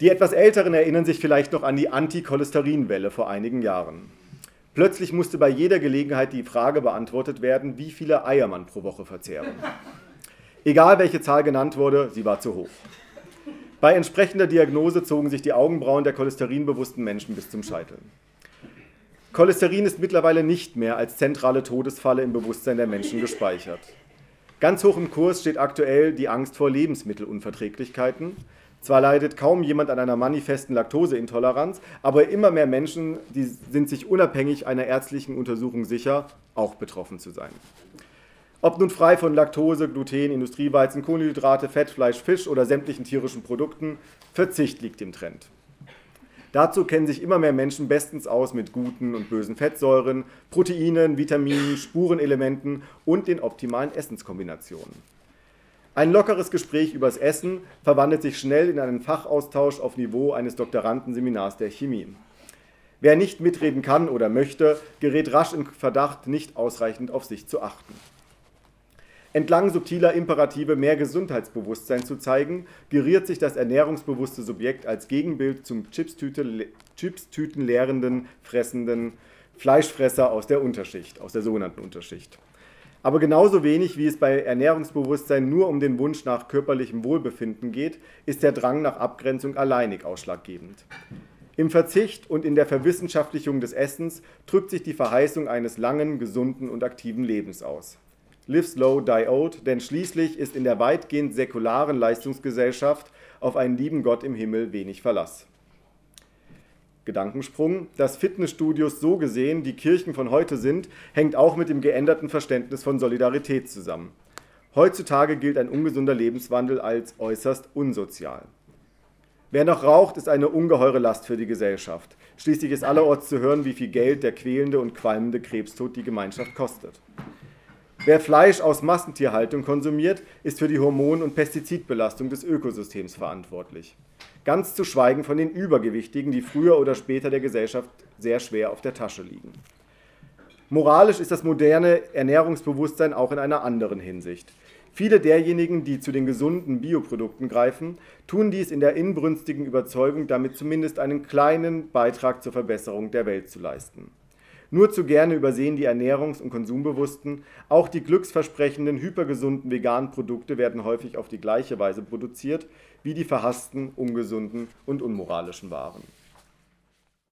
Die etwas Älteren erinnern sich vielleicht noch an die Anti-Cholesterinwelle vor einigen Jahren. Plötzlich musste bei jeder Gelegenheit die Frage beantwortet werden, wie viele Eier man pro Woche verzehren. Egal welche Zahl genannt wurde, sie war zu hoch. Bei entsprechender Diagnose zogen sich die Augenbrauen der cholesterinbewussten Menschen bis zum Scheitel. Cholesterin ist mittlerweile nicht mehr als zentrale Todesfalle im Bewusstsein der Menschen gespeichert. Ganz hoch im Kurs steht aktuell die Angst vor Lebensmittelunverträglichkeiten, zwar leidet kaum jemand an einer manifesten Laktoseintoleranz, aber immer mehr Menschen die sind sich unabhängig einer ärztlichen Untersuchung sicher, auch betroffen zu sein. Ob nun frei von Laktose, Gluten, Industrieweizen, Kohlenhydrate, Fett, Fleisch, Fisch oder sämtlichen tierischen Produkten, Verzicht liegt im Trend. Dazu kennen sich immer mehr Menschen bestens aus mit guten und bösen Fettsäuren, Proteinen, Vitaminen, Spurenelementen und den optimalen Essenskombinationen. Ein lockeres Gespräch übers Essen verwandelt sich schnell in einen Fachaustausch auf Niveau eines Doktorandenseminars der Chemie. Wer nicht mitreden kann oder möchte, gerät rasch in Verdacht, nicht ausreichend auf sich zu achten. Entlang subtiler Imperative mehr Gesundheitsbewusstsein zu zeigen, geriert sich das ernährungsbewusste Subjekt als Gegenbild zum Chipstüten leerenden, fressenden Fleischfresser aus der Unterschicht, aus der sogenannten Unterschicht. Aber genauso wenig wie es bei Ernährungsbewusstsein nur um den Wunsch nach körperlichem Wohlbefinden geht, ist der Drang nach Abgrenzung alleinig ausschlaggebend. Im Verzicht und in der Verwissenschaftlichung des Essens drückt sich die Verheißung eines langen, gesunden und aktiven Lebens aus. Live slow, die old, denn schließlich ist in der weitgehend säkularen Leistungsgesellschaft auf einen lieben Gott im Himmel wenig Verlass. Gedankensprung, dass Fitnessstudios so gesehen die Kirchen von heute sind, hängt auch mit dem geänderten Verständnis von Solidarität zusammen. Heutzutage gilt ein ungesunder Lebenswandel als äußerst unsozial. Wer noch raucht, ist eine ungeheure Last für die Gesellschaft. Schließlich ist allerorts zu hören, wie viel Geld der quälende und qualmende Krebstod die Gemeinschaft kostet. Wer Fleisch aus Massentierhaltung konsumiert, ist für die Hormon- und Pestizidbelastung des Ökosystems verantwortlich. Ganz zu schweigen von den Übergewichtigen, die früher oder später der Gesellschaft sehr schwer auf der Tasche liegen. Moralisch ist das moderne Ernährungsbewusstsein auch in einer anderen Hinsicht. Viele derjenigen, die zu den gesunden Bioprodukten greifen, tun dies in der inbrünstigen Überzeugung, damit zumindest einen kleinen Beitrag zur Verbesserung der Welt zu leisten. Nur zu gerne übersehen die Ernährungs- und Konsumbewussten, auch die glücksversprechenden, hypergesunden veganen Produkte werden häufig auf die gleiche Weise produziert wie die verhassten, ungesunden und unmoralischen Waren.